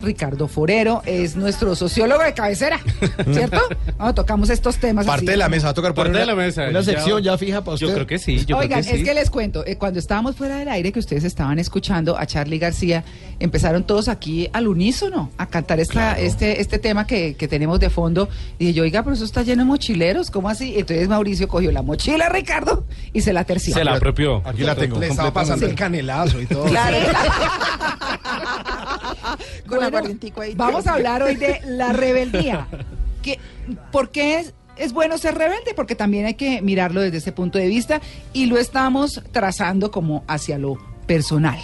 Ricardo Forero es nuestro sociólogo de cabecera, ¿cierto? No, tocamos estos temas. Parte así de la mesa, va a tocar Parte de la mesa. Una sección ya fija para usted. Yo creo que sí, yo Oigan, creo que sí. es que les cuento, eh, cuando estábamos fuera del aire, que ustedes estaban escuchando a Charlie García, empezaron todos aquí al unísono a cantar esta, este, este tema que, que tenemos de fondo. Y dije yo, oiga, pero eso está lleno de mochileros, ¿cómo así? Entonces Mauricio cogió la mochila, Ricardo, y se la terció. Se la apropió. Aquí la tengo. Le estaba pasando el canelazo y todo. Claro. Con Bueno, aguardientico ahí. Vamos a hablar hoy de la rebeldía. Que, ¿Por qué es, es bueno ser rebelde? Porque también hay que mirarlo desde ese punto de vista y lo estamos trazando como hacia lo personal.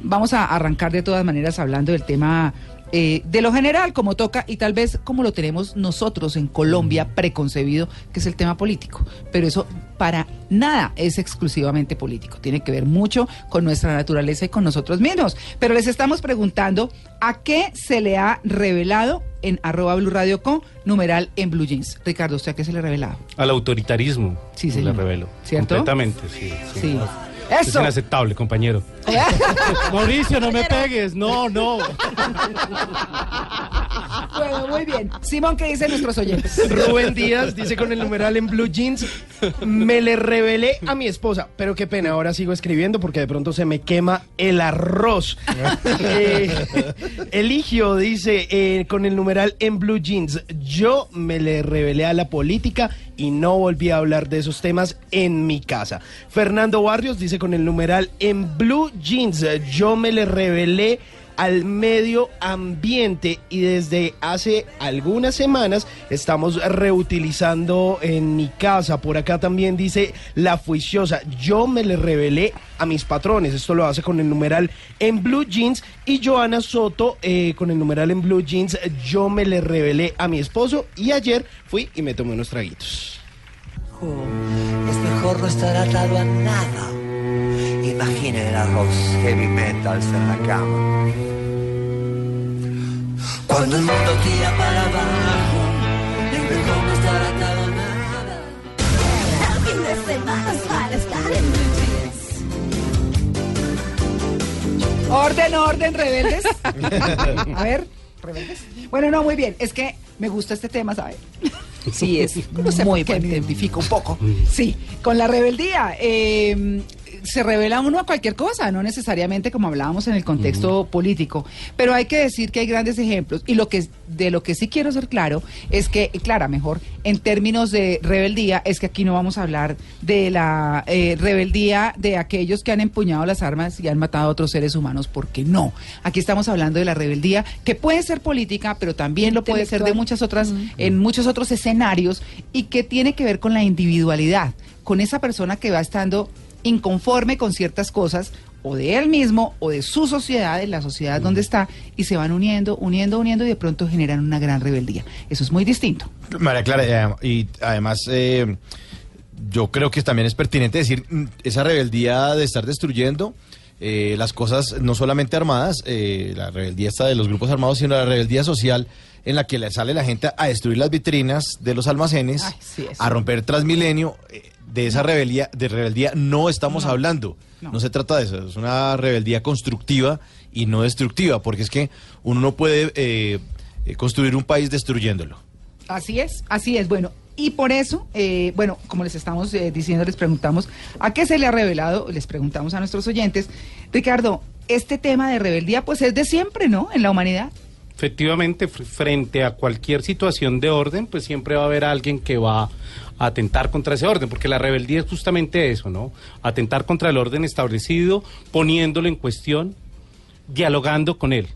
Vamos a arrancar de todas maneras hablando del tema eh, de lo general, como toca, y tal vez como lo tenemos nosotros en Colombia preconcebido, que es el tema político. Pero eso para nada es exclusivamente político. Tiene que ver mucho con nuestra naturaleza y con nosotros mismos. Pero les estamos preguntando a qué se le ha revelado en arroba Blue Radio con numeral en Blue Jeans. Ricardo, ¿usted a qué se le ha revelado? Al autoritarismo. Sí, Le señor. revelo. ¿Cierto? Completamente, sí. sí. Sí. Es Eso. inaceptable, compañero. Mauricio, no me pegues. No, no. bueno, muy bien. Simón, ¿qué dicen nuestros oyentes? Rubén Díaz dice con el numeral en blue jeans, me le revelé a mi esposa, pero qué pena, ahora sigo escribiendo porque de pronto se me quema el arroz. Eh, Eligio dice eh, con el numeral en blue jeans, yo me le revelé a la política y no volví a hablar de esos temas en mi casa. Fernando Barrios dice con el numeral en blue jeans, yo me le revelé al medio ambiente y desde hace algunas semanas estamos reutilizando en mi casa. Por acá también dice la juiciosa, yo me le revelé a mis patrones. Esto lo hace con el numeral en blue jeans y Joana Soto eh, con el numeral en blue jeans, yo me le revelé a mi esposo y ayer fui y me tomé unos traguitos. Es mejor no estar atado a nada. Imaginen el arroz heavy metals en la cama. Cuando el mundo tira para abajo, es mejor no estar atado a nada. fin de semana es para estar en. Orden, orden, rebeldes. A ver, rebeldes. Bueno, no, muy bien. Es que me gusta este tema, ¿sabe? Sí, es no sé muy por qué buen me identifico un poco. Sí, con la rebeldía. eh, se revela uno a cualquier cosa, no necesariamente como hablábamos en el contexto político, pero hay que decir que hay grandes ejemplos. Y lo que de lo que sí quiero ser claro es que, Clara, mejor en términos de rebeldía es que aquí no vamos a hablar de la eh, rebeldía de aquellos que han empuñado las armas y han matado a otros seres humanos, porque no. Aquí estamos hablando de la rebeldía que puede ser política, pero también lo puede ser de muchas otras, en muchos otros escenarios y que tiene que ver con la individualidad, con esa persona que va estando inconforme con ciertas cosas o de él mismo o de su sociedad, de la sociedad donde está, y se van uniendo, uniendo, uniendo y de pronto generan una gran rebeldía. Eso es muy distinto. María Clara, eh, y además eh, yo creo que también es pertinente decir mm, esa rebeldía de estar destruyendo eh, las cosas no solamente armadas, eh, la rebeldía está de los grupos armados, sino la rebeldía social en la que le sale la gente a destruir las vitrinas de los almacenes, Ay, sí, eso. a romper Transmilenio. eh, de esa rebeldía, de rebeldía no estamos No, hablando. no. no se trata de eso, es una rebeldía constructiva y no destructiva, porque es que uno no puede eh, eh, construir un país destruyéndolo. Así es, así es. Bueno, y por eso, eh, bueno, como les estamos eh, diciendo, les preguntamos a qué se le ha revelado, les preguntamos a nuestros oyentes. Ricardo, este tema de rebeldía, pues es de siempre, ¿no? En la humanidad. Efectivamente, fr- frente a cualquier situación de orden, pues siempre va a haber alguien que va a atentar contra ese orden, porque la rebeldía es justamente eso, ¿no? Atentar contra el orden establecido, poniéndolo en cuestión, dialogando con él.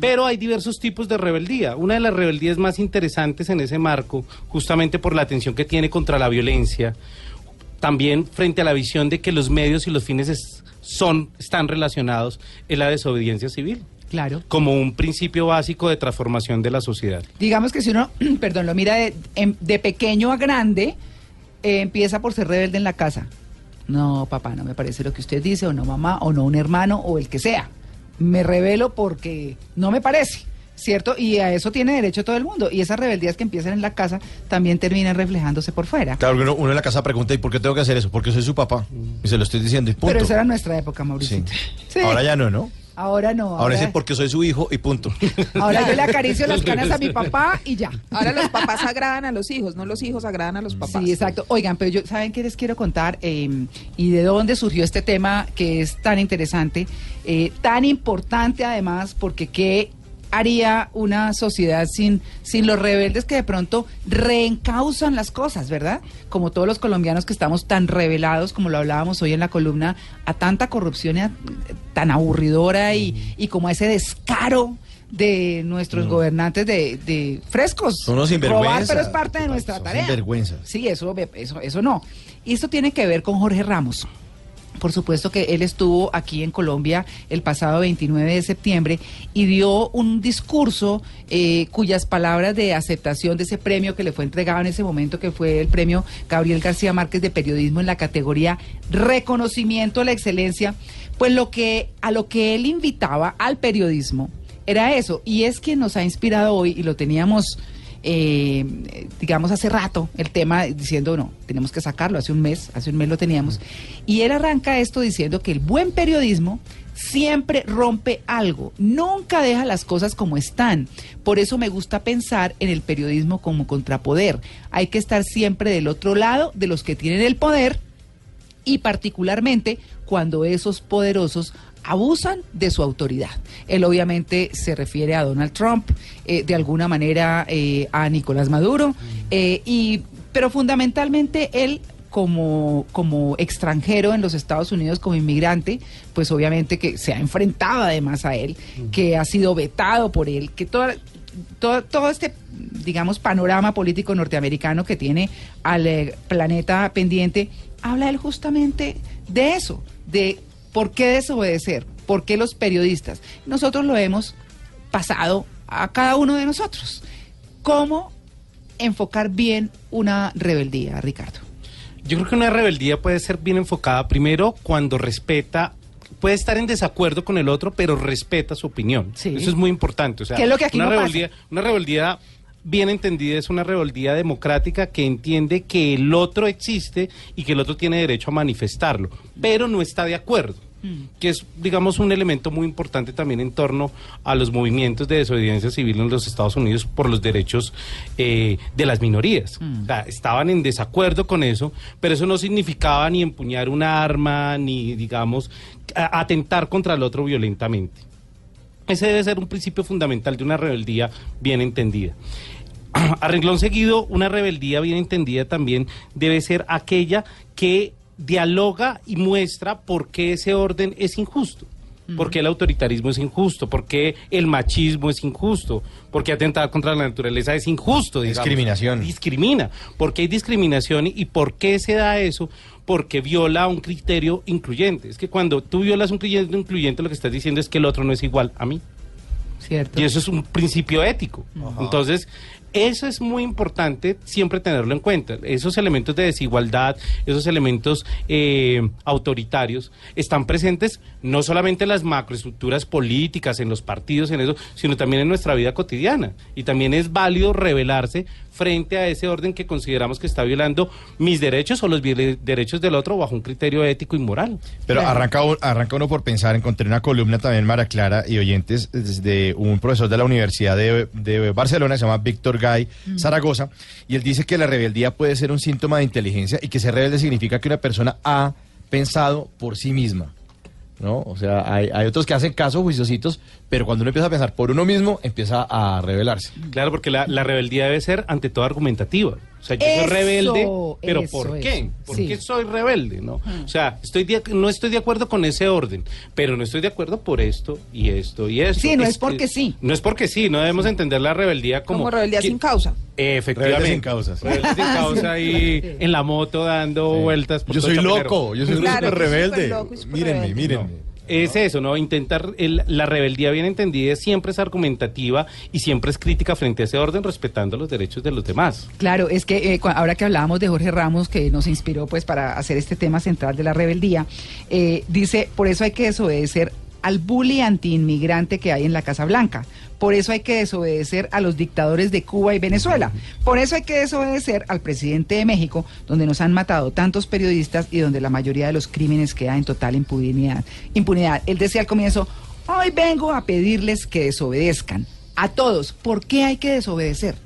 Pero hay diversos tipos de rebeldía. Una de las rebeldías más interesantes en ese marco, justamente por la atención que tiene contra la violencia, también frente a la visión de que los medios y los fines es- son, están relacionados, es la desobediencia civil Claro. como un principio básico de transformación de la sociedad. Digamos que si uno, perdón, lo mira de, em- de pequeño a grande, eh, empieza por ser rebelde en la casa. No, papá, no me parece lo que usted dice, o no mamá, o no un hermano, o el que sea. Me revelo porque no me parece, ¿cierto? Y a eso tiene derecho todo el mundo. Y esas rebeldías que empiezan en la casa también terminan reflejándose por fuera. Claro, uno, uno en la casa pregunta, ¿y por qué tengo que hacer eso? Porque soy su papá. Y se lo estoy diciendo y punto. Pero esa era nuestra época, Mauricio. Sí. Ahora ya no, ¿no? Ahora no. Ahora dice porque soy su hijo y punto. ahora yo le acaricio las canas a mi papá y ya. Ahora los papás agradan a los hijos, no los hijos agradan a los papás. Sí, exacto. Oigan, pero yo, ¿saben qué les quiero contar? Eh, y de dónde surgió este tema que es tan interesante, eh, tan importante además, porque qué haría una sociedad sin, sin los rebeldes que de pronto reencausan las cosas, ¿verdad? Como todos los colombianos que estamos tan revelados, como lo hablábamos hoy en la columna, a tanta corrupción y a- tan aburridora y, y como a ese descaro de nuestros gobernantes de, de frescos. Son unos sinvergüenzas. pero es parte de nuestra tarea. sinvergüenzas. Sí, eso, eso, eso no. Y esto tiene que ver con Jorge Ramos. Por supuesto que él estuvo aquí en Colombia el pasado 29 de septiembre y dio un discurso eh, cuyas palabras de aceptación de ese premio que le fue entregado en ese momento, que fue el premio Gabriel García Márquez de Periodismo en la categoría Reconocimiento a la Excelencia, pues lo que a lo que él invitaba al periodismo era eso, y es quien nos ha inspirado hoy y lo teníamos eh, digamos, hace rato el tema diciendo, no, tenemos que sacarlo, hace un mes, hace un mes lo teníamos. Y él arranca esto diciendo que el buen periodismo siempre rompe algo, nunca deja las cosas como están. Por eso me gusta pensar en el periodismo como contrapoder. Hay que estar siempre del otro lado de los que tienen el poder y particularmente cuando esos poderosos abusan de su autoridad. Él obviamente se refiere a Donald Trump, eh, de alguna manera eh, a Nicolás Maduro, eh, y, pero fundamentalmente él como, como extranjero en los Estados Unidos, como inmigrante, pues obviamente que se ha enfrentado además a él, que ha sido vetado por él, que toda, todo, todo este, digamos, panorama político norteamericano que tiene al planeta pendiente, habla él justamente de eso, de por qué desobedecer, por qué los periodistas. Nosotros lo hemos pasado a cada uno de nosotros. ¿Cómo enfocar bien una rebeldía, Ricardo? Yo creo que una rebeldía puede ser bien enfocada primero cuando respeta, puede estar en desacuerdo con el otro, pero respeta su opinión. Sí. Eso es muy importante. O sea, ¿Qué es lo que aquí una no pasa? rebeldía, una rebeldía bien entendida es una rebeldía democrática que entiende que el otro existe y que el otro tiene derecho a manifestarlo, pero no está de acuerdo. Mm. que es, digamos, un elemento muy importante también en torno a los movimientos de desobediencia civil en los Estados Unidos por los derechos eh, de las minorías. Mm. O sea, estaban en desacuerdo con eso, pero eso no significaba ni empuñar una arma, ni, digamos, atentar contra el otro violentamente. Ese debe ser un principio fundamental de una rebeldía bien entendida. A renglón seguido, una rebeldía bien entendida también debe ser aquella que dialoga y muestra por qué ese orden es injusto. ¿Por qué el autoritarismo es injusto? ¿Por qué el machismo es injusto? ¿Por qué atentar contra la naturaleza es injusto? digamos? Discriminación. Discrimina. ¿Por qué hay discriminación y por qué se da eso? Porque viola un criterio incluyente. Es que cuando tú violas un criterio incluyente, lo que estás diciendo es que el otro no es igual a mí. ¿Cierto? Y eso es un principio ético. Entonces, eso es muy importante siempre tenerlo en cuenta. Esos elementos de desigualdad, esos elementos eh, autoritarios, están presentes no solamente en las macroestructuras políticas, en los partidos, en eso, sino también en nuestra vida cotidiana. Y también es válido rebelarse frente a ese orden que consideramos que está violando mis derechos o los derechos del otro bajo un criterio ético y moral. Pero Claro. arranca, arranca uno por pensar, encontré una columna también, Mara Clara y oyentes, de un profesor de la Universidad de, de Barcelona, se llama Víctor Gay Zaragoza, y él dice que la rebeldía puede ser un síntoma de inteligencia y que ser rebelde significa que una persona ha pensado por sí misma. ¿No? O sea, hay, hay otros que hacen caso, juiciositos, pero cuando uno empieza a pensar por uno mismo, empieza a rebelarse. Claro, porque la, la rebeldía debe ser ante todo argumentativa. O sea, yo Eso, soy rebelde, pero eso, ¿por eso. qué? ¿Por Sí. qué soy rebelde? ¿no? O sea, estoy de- no estoy de acuerdo con ese orden, pero no estoy de acuerdo por esto y esto y esto. Sí, no es porque sí. No es porque sí, no debemos entender la rebeldía como... Como rebeldía que- sin causa. Efectivamente. Rebelde sin causa, sí. Rebelde sin causa ahí en la moto dando vueltas. por Yo soy loco, yo soy Claro, súper yo soy rebelde. súper loco Mírenme, rebelde. mírenme. Es eso, ¿no? Intentar, el- la rebeldía bien entendida siempre es argumentativa y siempre es crítica frente a ese orden, respetando los derechos de los demás. Claro, es que eh, ahora que hablábamos de Jorge Ramos, que nos inspiró pues para hacer este tema central de la rebeldía, eh, dice, por eso hay que desobedecer al bully antiinmigrante que hay en la Casa Blanca. Por eso hay que desobedecer a los dictadores de Cuba y Venezuela. Por eso hay que desobedecer al presidente de México, donde nos han matado tantos periodistas y donde la mayoría de los crímenes queda en total impunidad. impunidad. Él decía al comienzo, Hoy vengo a pedirles que desobedezcan. A todos. ¿Por qué hay que desobedecer?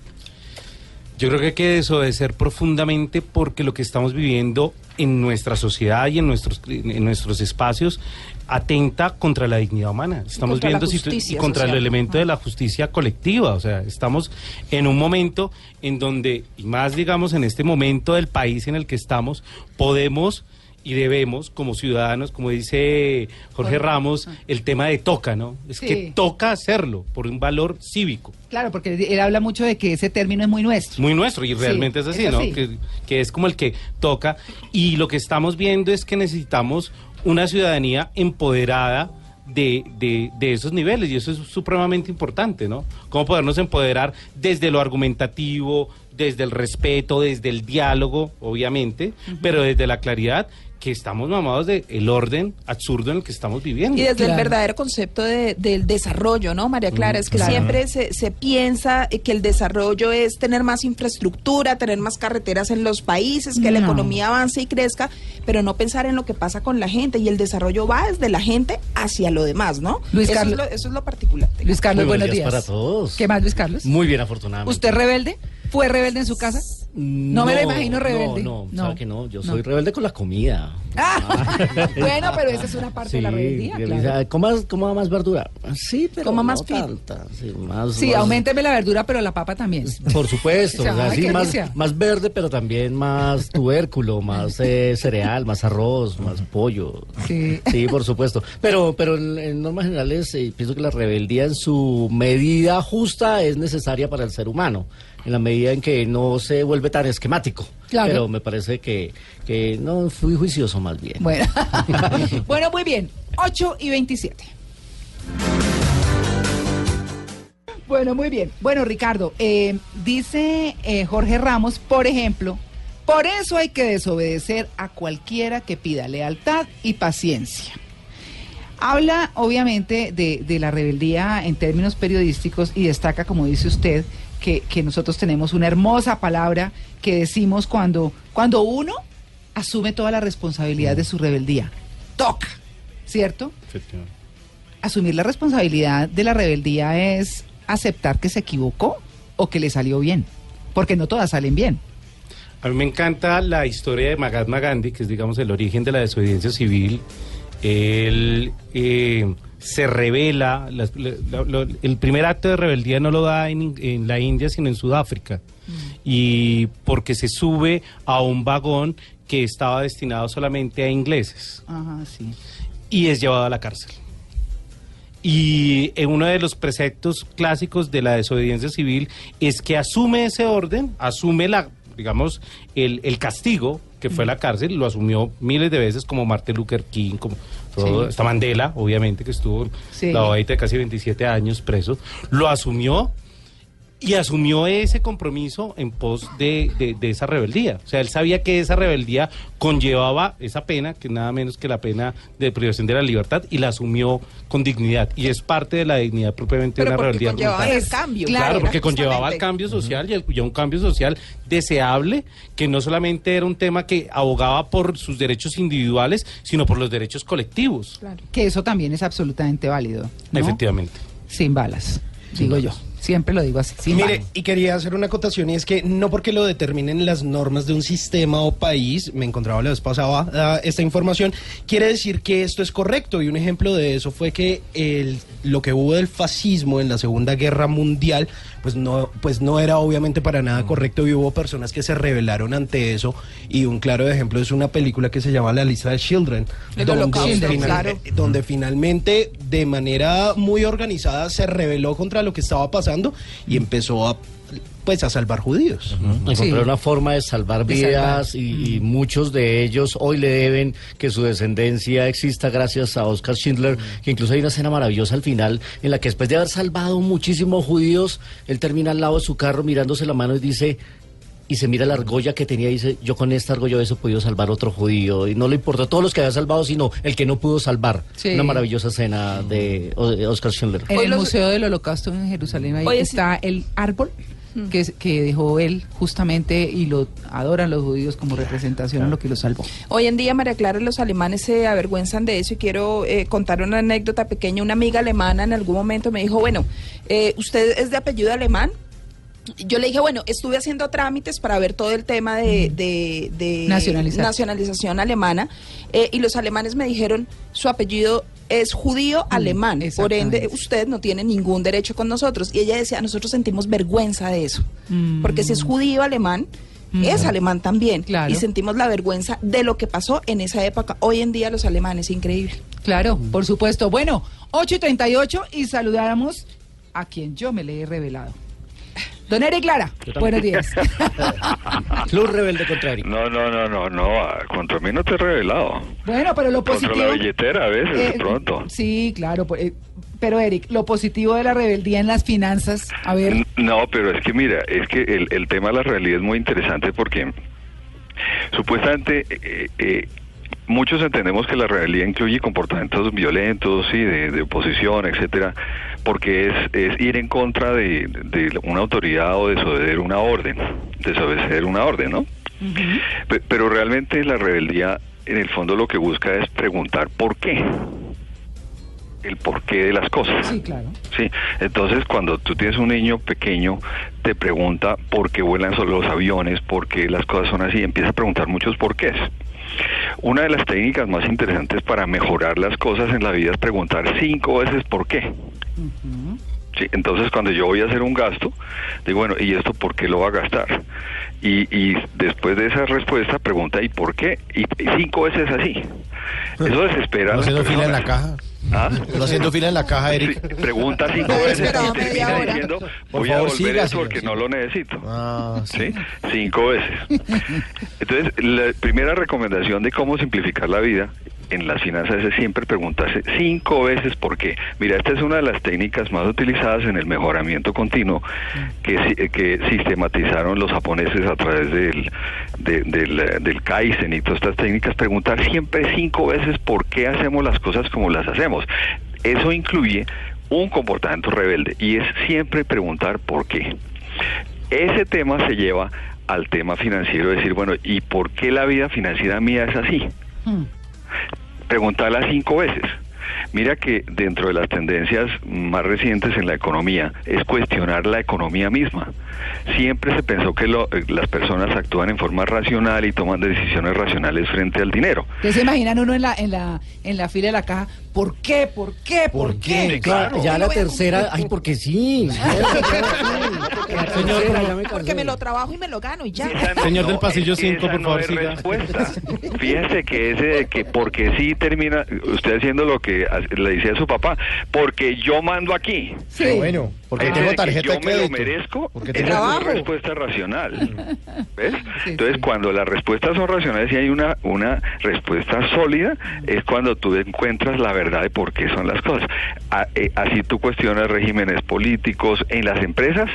Yo creo que hay que desobedecer profundamente porque lo que estamos viviendo en nuestra sociedad y en nuestros, en nuestros espacios atenta contra la dignidad humana. Estamos viendo y contra el social. elemento de la justicia colectiva. O sea, estamos en un momento en donde, y más digamos en este momento del país en el que estamos, podemos y debemos, como ciudadanos, como dice Jorge Ramos, el tema de toca, ¿no? Es Sí. que toca hacerlo por un valor cívico. Claro, porque él habla mucho de que ese término es muy nuestro. muy nuestro y Sí, realmente es así, es ¿no? así. Que, que es como el que toca y lo que estamos viendo es que necesitamos una ciudadanía empoderada de, de, de esos niveles y eso es supremamente importante, ¿no? Cómo podernos empoderar desde lo argumentativo, desde el respeto, desde el diálogo, obviamente, pero desde la claridad que estamos mamados del el orden absurdo en el que estamos viviendo. Y desde Claro. el verdadero concepto de- del desarrollo, ¿no, María Clara? Mm, es que claro. siempre se, se piensa que el desarrollo es tener más infraestructura, tener más carreteras en los países, que la No. economía avance y crezca, pero no pensar en lo que pasa con la gente. Y el desarrollo va desde la gente hacia lo demás, ¿no? Luis eso, Carlos- es lo, eso es lo particular. Luis Carlos, Muy buenos buenos días. días para todos. ¿Qué más, Luis Carlos? Muy bien, afortunadamente. ¿Usted rebelde? ¿Fue rebelde en su casa? No, me lo imagino rebelde. No, no, sabe que no. Yo No. soy rebelde con la comida. Ah, bueno, pero esa es una parte de la rebeldía, claro. coma, coma más verdura. Sí, pero Coma no más tanta. Sí, más, Sí, más- aumenteme la verdura, pero la papa también. Por supuesto, O sea, o sea, ay, sí, qué más, verde, pero también más tubérculo, más eh, cereal, más arroz, más pollo. Sí. Sí, por supuesto. Pero, pero en, en normas generales eh, pienso que la rebeldía en su medida justa es necesaria para el ser humano, en la medida en que no se vuelve tan esquemático. Claro. Pero me parece que, que no fui juicioso más bien. Bueno. bueno, muy bien. 8 y 27. Bueno, muy bien. Bueno, Ricardo, eh, dice eh, Jorge Ramos, por ejemplo, por eso hay que desobedecer a cualquiera que pida lealtad y paciencia. Habla obviamente de, de la rebeldía en términos periodísticos y destaca, como dice usted, que, que nosotros tenemos una hermosa palabra que decimos cuando, cuando uno asume toda la responsabilidad de su rebeldía. Toca, ¿cierto? Asumir la responsabilidad de la rebeldía es aceptar que se equivocó o que le salió bien, porque no todas salen bien. A mí me encanta la historia de Mahatma Gandhi, que es, digamos, el origen de la desobediencia civil. Él eh, se revela, la- la- el primer acto de rebeldía no lo da en, en la India, sino en Sudáfrica. Y porque se sube a un vagón que estaba destinado solamente a ingleses Ajá, sí. y es llevado a la cárcel. Y en uno de los preceptos clásicos de la desobediencia civil es que asume ese orden, asume la, digamos, el, el castigo que fue la cárcel, lo asumió miles de veces como Martin Luther King, como todo, Sí. Mandela, obviamente, que estuvo Sí. la de casi 27 años preso, lo asumió y asumió ese compromiso en pos de, de- de esa rebeldía. O sea, él sabía que esa rebeldía conllevaba esa pena, que nada menos que la pena de privación de la libertad, y la asumió con dignidad. Y es parte de la dignidad propiamente Pero de una porque rebeldía. conllevaba el cambio. Claro, Claro, porque conllevaba el cambio social y, el- y a un cambio social deseable, que no solamente era un tema que abogaba por sus derechos individuales, sino por los derechos colectivos. Claro. Que eso también es absolutamente válido. ¿no? Efectivamente. Sin balas, digo yo. Siempre lo digo así. Sin Mire, y quería hacer una acotación y es que no porque lo determinen las normas de un sistema o país, me encontraba la vez pasada ah, esta información, quiere decir que esto es correcto. Y un ejemplo de eso fue que el, lo que hubo del fascismo en la Segunda Guerra Mundial, pues no, pues no era obviamente para nada correcto y hubo personas que se rebelaron ante eso. Y un claro ejemplo es una película que se llama La lista de Children, El Holocausto, final- claro. eh, donde finalmente de manera muy organizada se rebeló contra lo que estaba pasando y empezó a pues a salvar judíos. Encontrar Sí. una forma de salvar De vidas salvar. Y, y muchos de ellos hoy le deben que su descendencia exista gracias a Oscar Schindler, que incluso hay una escena maravillosa al final en la que después de haber salvado muchísimos judíos, él termina al lado de su carro mirándose la mano y dice y se mira la argolla que tenía y dice, yo con esta argolla hubiese podido salvar otro judío. Y no le importó a todos los que había salvado, sino el que no pudo salvar. Sí. Una maravillosa escena de, Oscar Schindler. En el Museo del Holocausto en Jerusalén ahí Oye, sí. está el árbol que, que dejó él justamente y lo adoran los judíos como representación en lo que lo salvó. Hoy en día, María Clara, los alemanes se avergüenzan de eso y quiero eh, contar una anécdota pequeña. Una amiga alemana en algún momento me dijo, bueno, eh, ¿usted es de apellido alemán? Yo le dije, bueno, estuve haciendo trámites para ver todo el tema de, de- de Nacionalizar. nacionalización alemana eh, y los alemanes me dijeron, su apellido es judío alemán, por ende usted no tiene ningún derecho con nosotros. Y ella decía, nosotros sentimos vergüenza de eso, Mm. porque si es judío alemán, es alemán también. Claro. Y sentimos la vergüenza de lo que pasó en esa época. Hoy en día los alemanes, increíble. Claro, por supuesto. Bueno, 8 y 38 y saludamos a quien yo me le he revelado. Don Eric Clara, buenos días. Club Rebelde contra Eric. No, no, no, no, no, contra mí no te he revelado. Bueno, pero lo Contra positivo... la billetera a veces, de Eh, pronto. Sí, claro. pues, eh, Pero Eric, lo positivo de la rebeldía en las finanzas, a ver, No, pero es que mira, es que el, el tema de la realidad es muy interesante porque supuestamente eh, eh, muchos entendemos que la realidad incluye comportamientos violentos, sí, de, de oposición, etcétera, porque es, es ir en contra de, de una autoridad o desobedecer una orden, desobedecer una orden, ¿no? Pe- Pero realmente la rebeldía, en el fondo, lo que busca es preguntar por qué. El porqué de las cosas. sí, claro. Sí, entonces cuando tú tienes un niño pequeño, te pregunta por qué vuelan solo los aviones, por qué las cosas son así, empieza a preguntar muchos porqués. Una de las técnicas más interesantes para mejorar las cosas en la vida es preguntar cinco veces por qué. Sí, entonces cuando yo voy a hacer un gasto, digo, bueno, ¿y esto por qué lo va a gastar? Y, y después de esa respuesta pregunta, ¿y por qué? Y, y cinco veces así. Eso desespera ¿No las haciendo fila en la caja? ¿Ah? ¿No haciendo fila en la caja, Eric? Sí, pregunta cinco veces y termina diciendo, Por voy favor, a devolver siga, eso porque no lo necesito. Ah, sí. ¿Sí? Cinco veces. Entonces, la primera recomendación de cómo simplificar la vida en las finanzas es siempre preguntarse cinco veces por qué. Mira, esta es una de las técnicas más utilizadas en el mejoramiento continuo que, que sistematizaron los japoneses a través del, de- del, del Kaizen y todas estas técnicas. Preguntar siempre cinco veces por qué hacemos las cosas como las hacemos. Eso incluye un comportamiento rebelde y es siempre preguntar por qué. Ese tema se lleva al tema financiero, decir, bueno, ¿y por qué la vida financiera mía es así? Hmm. Preguntarla cinco veces. Mira que dentro de las tendencias más recientes en la economía es cuestionar la economía misma. Siempre se pensó que lo- eh, las personas actúan en forma racional y toman decisiones racionales frente al dinero. Ustedes se imaginan uno en la, en la, en la fila de la caja, ¿por qué? ¿Por qué? ¿Por, ¿Por qué? Claro. Ya la tercera, ay, porque sí. Tercera, me Porque me lo trabajo y me lo gano y ya. No- Señor del pasillo es que cinco, esa por no favor, siga. respuesta. Fíjese que ese de que porque sí termina usted haciendo lo que le dice a su papá, porque yo mando aquí. Sí. Pero bueno, porque tengo que tarjeta de yo me lo crédito. merezco, Porque esa tengo es una respuesta racional. ¿Ves? Sí, Entonces, sí. cuando las respuestas son racionales y hay una, una respuesta sólida, es cuando tú encuentras la verdad de por qué son las cosas. A- eh, así tú cuestionas regímenes políticos en las empresas.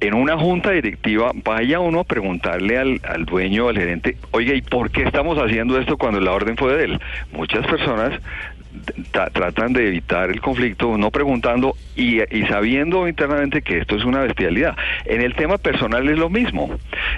En una junta directiva, vaya uno a preguntarle al, al dueño, al gerente, oye, ¿y por qué estamos haciendo esto cuando la orden fue de él? Muchas personas tratan de evitar el conflicto no preguntando y, sabiendo internamente que esto es una bestialidad. En el tema personal es lo mismo.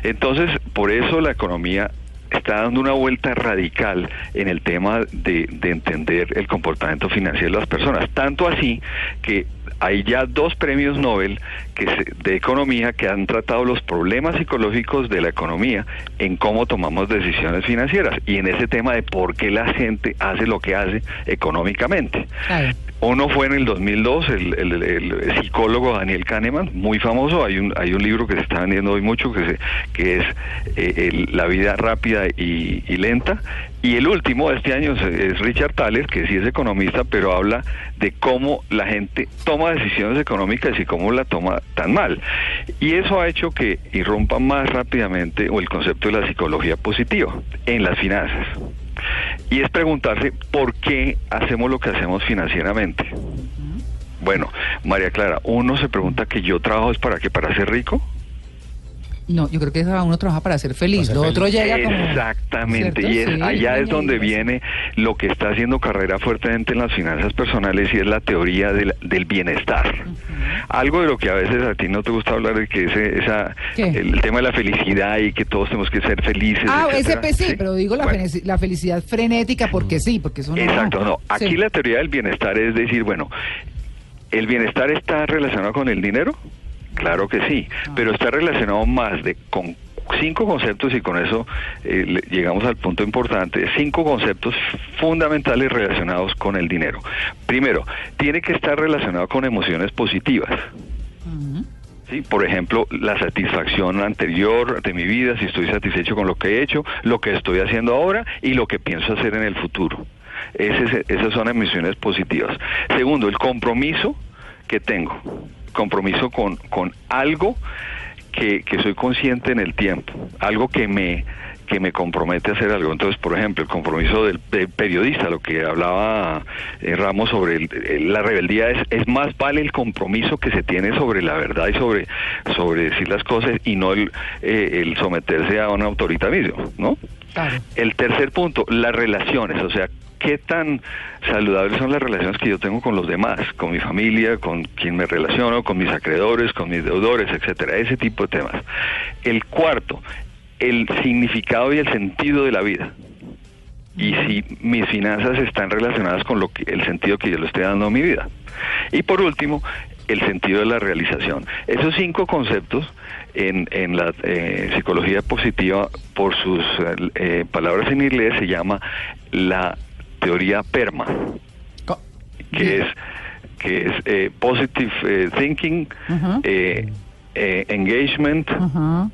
Entonces, por eso la economía está dando una vuelta radical en el tema de entender el comportamiento financiero de las personas. Tanto así que hay ya dos premios Nobel que se- de economía que han tratado los problemas psicológicos de la economía en cómo tomamos decisiones financieras y en ese tema de por qué la gente hace lo que hace económicamente. Claro. Uno fue en el 2002, el, el- el psicólogo Daniel Kahneman, muy famoso. Hay un, hay un libro que se está vendiendo hoy mucho que, se- que es eh, el- La vida rápida y, y lenta. Y el último de este año es, es Richard Thaler, que sí es economista, pero habla de cómo la gente toma decisiones económicas y cómo la toma tan mal. Y eso ha hecho que irrumpa más rápidamente o el concepto de la psicología positiva en las finanzas. Y es preguntarse por qué hacemos lo que hacemos financieramente. Bueno, María Clara, uno se pregunta que yo trabajo es para qué, para ser rico. No, yo creo que cada uno trabaja para ser feliz. Para ser Lo otro llega como... Exactamente, ¿Cierto? y es, Sí, allá es donde viene lo que está haciendo carrera fuertemente en las finanzas personales y es la teoría del, del bienestar. Algo de lo que a veces a ti no te gusta hablar de que ese, esa, ¿Qué? el tema de la felicidad y que todos tenemos que ser felices. Ah, etcétera. sí, pero digo la, Bueno. felici- la felicidad frenética porque sí, porque eso no... Exacto, no. Aquí Sí. la teoría del bienestar es decir, bueno, ¿el bienestar está relacionado con el dinero? Claro que sí, Ah. pero está relacionado más de con cinco conceptos y con eso eh, le- llegamos al punto importante, cinco conceptos fundamentales relacionados con el dinero. Primero, tiene que estar relacionado con emociones positivas. Sí, por ejemplo, la satisfacción anterior de mi vida, si estoy satisfecho con lo que he hecho, lo que estoy haciendo ahora y lo que pienso hacer en el futuro. Ese es- esas son emociones positivas. Segundo, el compromiso que tengo, compromiso con, con algo que, que soy consciente en el tiempo, algo que me que me compromete a hacer algo. Entonces, por ejemplo, el compromiso del, del periodista, lo que hablaba eh, Ramos sobre el- el- la rebeldía, es, es más vale el compromiso que se tiene sobre la verdad y sobre, sobre decir las cosas y no el, eh, el someterse a un autoritarismo, ¿no? Claro. El tercer punto, las relaciones, o sea, qué tan saludables son las relaciones que yo tengo con los demás, con mi familia, con quien me relaciono, con mis acreedores, con mis deudores, etcétera, ese tipo de temas. El cuarto, el significado y el sentido de la vida. Y si mis finanzas están relacionadas con lo que el sentido que yo le estoy dando a mi vida. Y por último, el sentido de la realización. Esos cinco conceptos en, en la eh, psicología positiva, por sus eh, eh, palabras en inglés, se llama la teoría PERMA, que es que es eh, positive eh, thinking, eh, eh, engagement,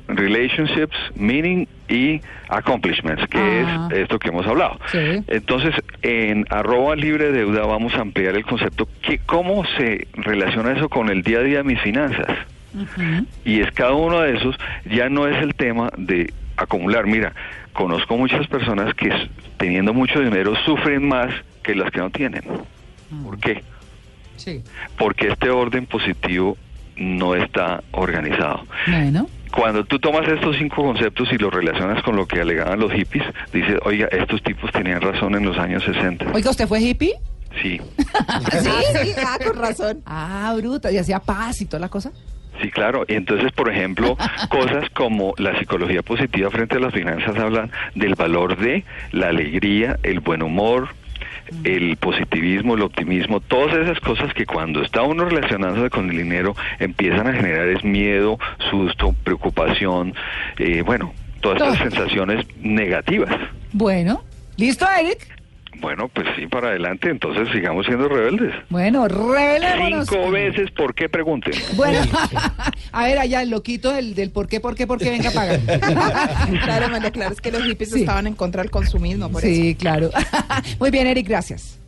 relationships, meaning y accomplishments, que Ah. es esto que hemos hablado. Sí. Entonces, en arroba libre deuda vamos a ampliar el concepto, que, ¿cómo se relaciona eso con el día a día de mis finanzas? Y es cada uno de esos, ya no es el tema de acumular. Mira, conozco muchas personas que teniendo mucho dinero sufren más que las que no tienen. ¿Por qué? Sí. Porque este orden positivo no está organizado. Bueno. Cuando tú tomas estos cinco conceptos y los relacionas con lo que alegaban los hippies, dices, oiga, estos tipos tenían razón en los años 60. Oiga, ¿usted fue hippie? Sí, Sí, sí, ah, con razón. Ah, bruta. Y hacía paz y toda la cosa. Sí, claro. Y entonces, por ejemplo, cosas como la psicología positiva frente a las finanzas hablan del valor de la alegría, el buen humor, el positivismo, el optimismo, todas esas cosas que cuando está uno relacionándose con el dinero empiezan a generar es miedo, susto, preocupación, eh, bueno, todas estas Todo. sensaciones negativas. Bueno. ¿Listo, Eric? Bueno, pues sí, para adelante, entonces sigamos siendo rebeldes. Bueno, revelémonos. Cinco veces, ¿por qué? Pregunten. Bueno, a ver, allá el loquito del, del por qué, por qué, por qué, venga a pagar. Claro, María Clara, es que los hippies Sí. estaban en contra del consumismo, por eso. Sí, claro. Muy bien, Eric, gracias.